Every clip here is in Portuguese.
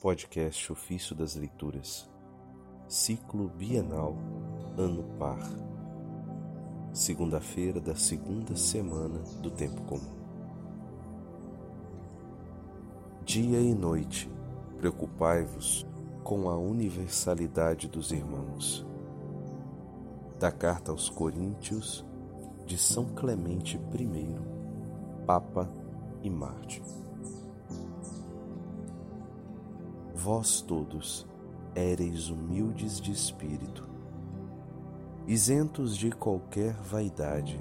Podcast Ofício das Leituras, Ciclo Bienal, Ano Par, segunda-feira da segunda semana do Tempo Comum. Dia e noite, preocupai-vos com a universalidade dos irmãos. Da carta aos Coríntios, de São Clemente I, Papa e Mártir. Vós todos éreis humildes de espírito, isentos de qualquer vaidade,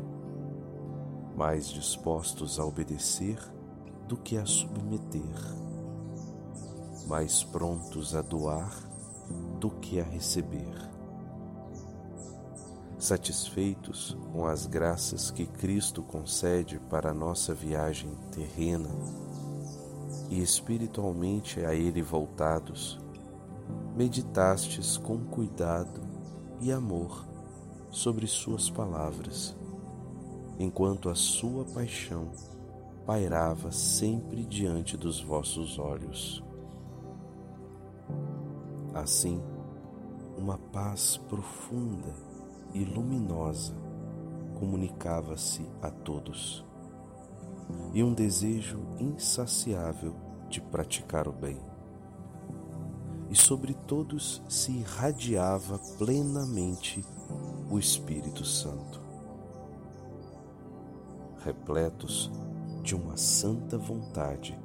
mais dispostos a obedecer do que a submeter, mais prontos a doar do que a receber. Satisfeitos com as graças que Cristo concede para a nossa viagem terrena, e espiritualmente a Ele voltados, meditastes com cuidado e amor sobre Suas palavras, enquanto a Sua paixão pairava sempre diante dos vossos olhos. Assim, uma paz profunda e luminosa comunicava-se a todos e um desejo insaciável de praticar o bem. E sobre todos se irradiava plenamente o Espírito Santo. Repletos de uma santa vontade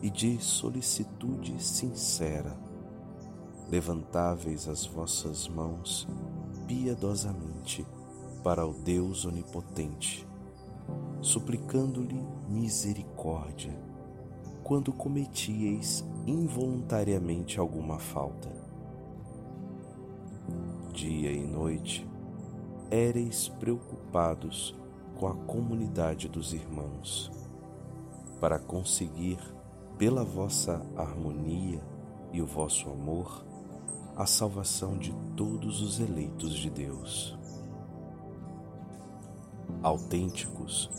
e de solicitude sincera, levantáveis as vossas mãos piedosamente para o Deus Onipotente suplicando-lhe misericórdia quando cometieis involuntariamente alguma falta. Dia e noite éreis preocupados com a comunidade dos irmãos, para conseguir, pela vossa harmonia e o vosso amor, a salvação de todos os eleitos de Deus. Autênticos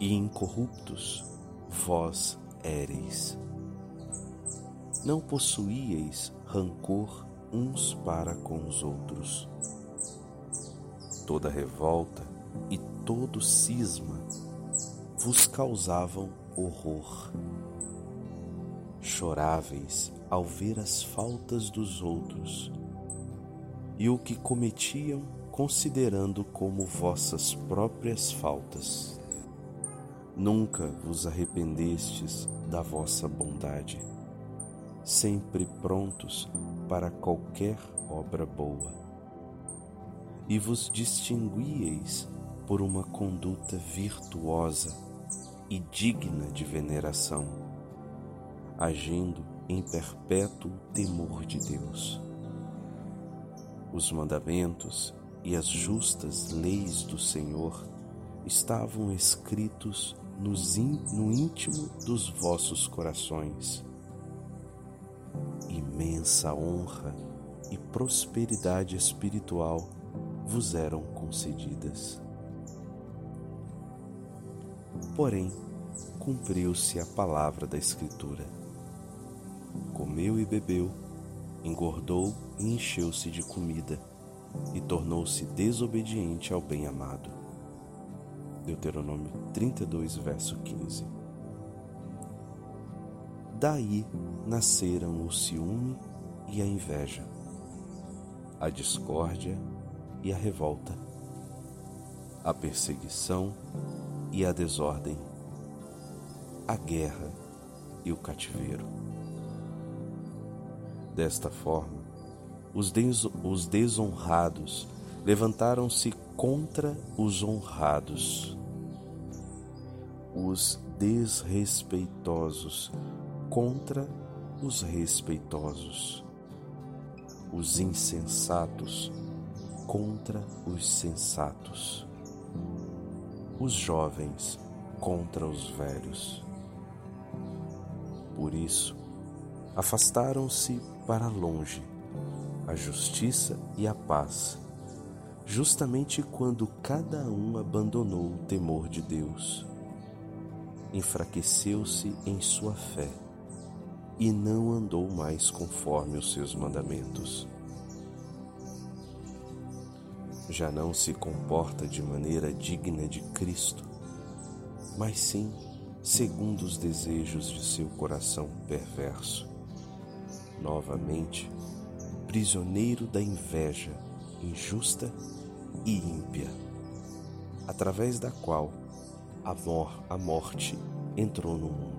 e incorruptos vós éreis. Não possuíeis rancor uns para com os outros. Toda revolta e todo cisma vos causavam horror. Choráveis ao ver as faltas dos outros e o que cometiam considerando como vossas próprias faltas. Nunca vos arrependestes da vossa bondade, sempre prontos para qualquer obra boa. E vos distinguíeis por uma conduta virtuosa e digna de veneração, agindo em perpétuo temor de Deus. Os mandamentos e as justas leis do Senhor estavam escritos no íntimo dos vossos corações. Imensa honra e prosperidade espiritual vos eram concedidas. Porém, cumpriu-se a palavra da Escritura. Comeu e bebeu, engordou e encheu-se de comida, e tornou-se desobediente ao bem-amado Deuteronômio 32, verso 15. Daí nasceram o ciúme e a inveja, a discórdia e a revolta, a perseguição e a desordem, a guerra e o cativeiro. Desta forma, os, des os desonrados levantaram-se contra os honrados, os desrespeitosos contra os respeitosos, os insensatos contra os sensatos, os jovens contra os velhos. Por isso, afastaram-se para longe a justiça e a paz justamente quando cada um abandonou o temor de Deus, enfraqueceu-se em sua fé e não andou mais conforme os seus mandamentos. Já não se comporta de maneira digna de Cristo, mas sim segundo os desejos de seu coração perverso. Novamente, prisioneiro da inveja injusta e ímpia, através da qual a morte entrou no mundo.